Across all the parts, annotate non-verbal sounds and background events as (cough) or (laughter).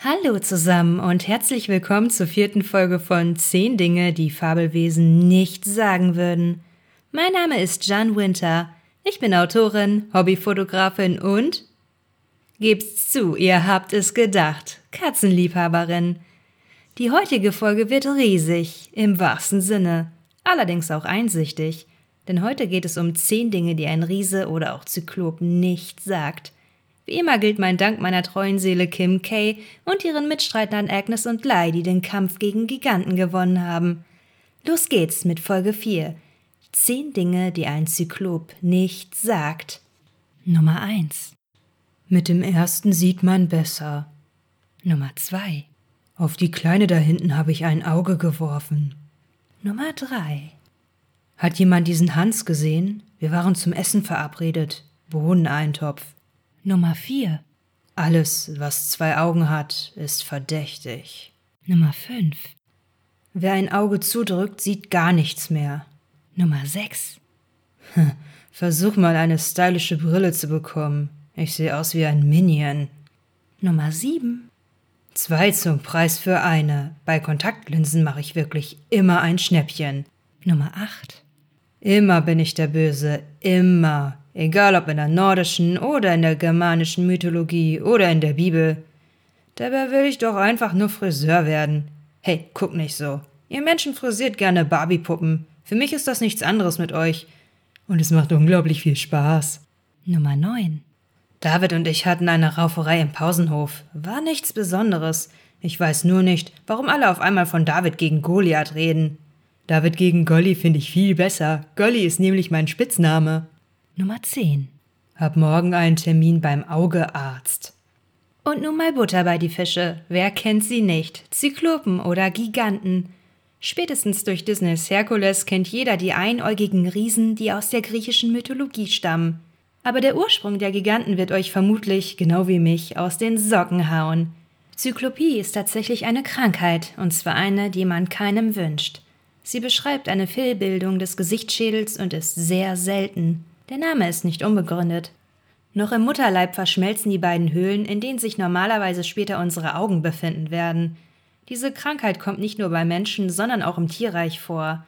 Hallo zusammen und herzlich willkommen zur vierten Folge von 10 Dinge, die Fabelwesen nicht sagen würden. Mein Name ist Jan Winter. Ich bin Autorin, Hobbyfotografin und Gebt's zu, ihr habt es gedacht, Katzenliebhaberin. Die heutige Folge wird riesig, im wahrsten Sinne, allerdings auch einsichtig, denn heute geht es um 10 Dinge, die ein Riese oder auch Zyklop nicht sagt. Wie immer gilt mein Dank meiner treuen Seele Kim Kay und ihren Mitstreitern Agnes und Lai, die den Kampf gegen Giganten gewonnen haben. Los geht's mit Folge 4. Zehn Dinge, die ein Zyklop nicht sagt. Nummer 1. Mit dem ersten sieht man besser. Nummer 2. Auf die Kleine da hinten habe ich ein Auge geworfen. Nummer 3. Hat jemand diesen Hans gesehen? Wir waren zum Essen verabredet. Bohneneintopf. Nummer 4. Alles, was zwei Augen hat, ist verdächtig. Nummer 5. Wer ein Auge zudrückt, sieht gar nichts mehr. Nummer 6. (laughs) Versuch mal eine stylische Brille zu bekommen. Ich sehe aus wie ein Minion. Nummer 7. Zwei zum Preis für eine. Bei Kontaktlinsen mache ich wirklich immer ein Schnäppchen. Nummer 8. Immer bin ich der Böse, immer egal ob in der nordischen oder in der germanischen Mythologie oder in der Bibel. Dabei will ich doch einfach nur Friseur werden. Hey, guck nicht so. Ihr Menschen frisiert gerne Barbiepuppen. Für mich ist das nichts anderes mit euch. Und es macht unglaublich viel Spaß. Nummer 9. David und ich hatten eine Rauferei im Pausenhof. War nichts Besonderes. Ich weiß nur nicht, warum alle auf einmal von David gegen Goliath reden. David gegen Golly finde ich viel besser. Golly ist nämlich mein Spitzname. Nummer 10. Hab morgen einen Termin beim Augearzt. Und nun mal Butter bei die Fische. Wer kennt sie nicht? Zyklopen oder Giganten. Spätestens durch Disneys Herkules kennt jeder die einäugigen Riesen, die aus der griechischen Mythologie stammen. Aber der Ursprung der Giganten wird euch vermutlich, genau wie mich, aus den Socken hauen. Zyklopie ist tatsächlich eine Krankheit, und zwar eine, die man keinem wünscht. Sie beschreibt eine Fehlbildung des Gesichtsschädels und ist sehr selten. Der Name ist nicht unbegründet. Noch im Mutterleib verschmelzen die beiden Höhlen, in denen sich normalerweise später unsere Augen befinden werden. Diese Krankheit kommt nicht nur bei Menschen, sondern auch im Tierreich vor.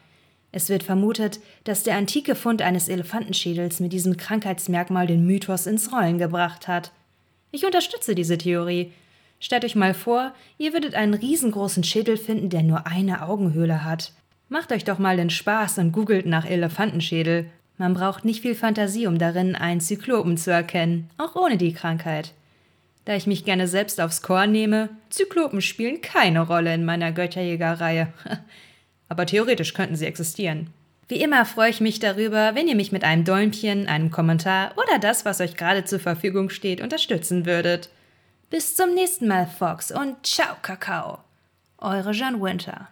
Es wird vermutet, dass der antike Fund eines Elefantenschädels mit diesem Krankheitsmerkmal den Mythos ins Rollen gebracht hat. Ich unterstütze diese Theorie. Stellt euch mal vor, ihr würdet einen riesengroßen Schädel finden, der nur eine Augenhöhle hat. Macht euch doch mal den Spaß und googelt nach Elefantenschädel. Man braucht nicht viel Fantasie, um darin einen Zyklopen zu erkennen, auch ohne die Krankheit. Da ich mich gerne selbst aufs Korn nehme, Zyklopen spielen keine Rolle in meiner Götterjägerreihe. (laughs) Aber theoretisch könnten sie existieren. Wie immer freue ich mich darüber, wenn ihr mich mit einem Däumchen, einem Kommentar oder das, was euch gerade zur Verfügung steht, unterstützen würdet. Bis zum nächsten Mal, Fox, und ciao, Kakao. Eure Jean Winter.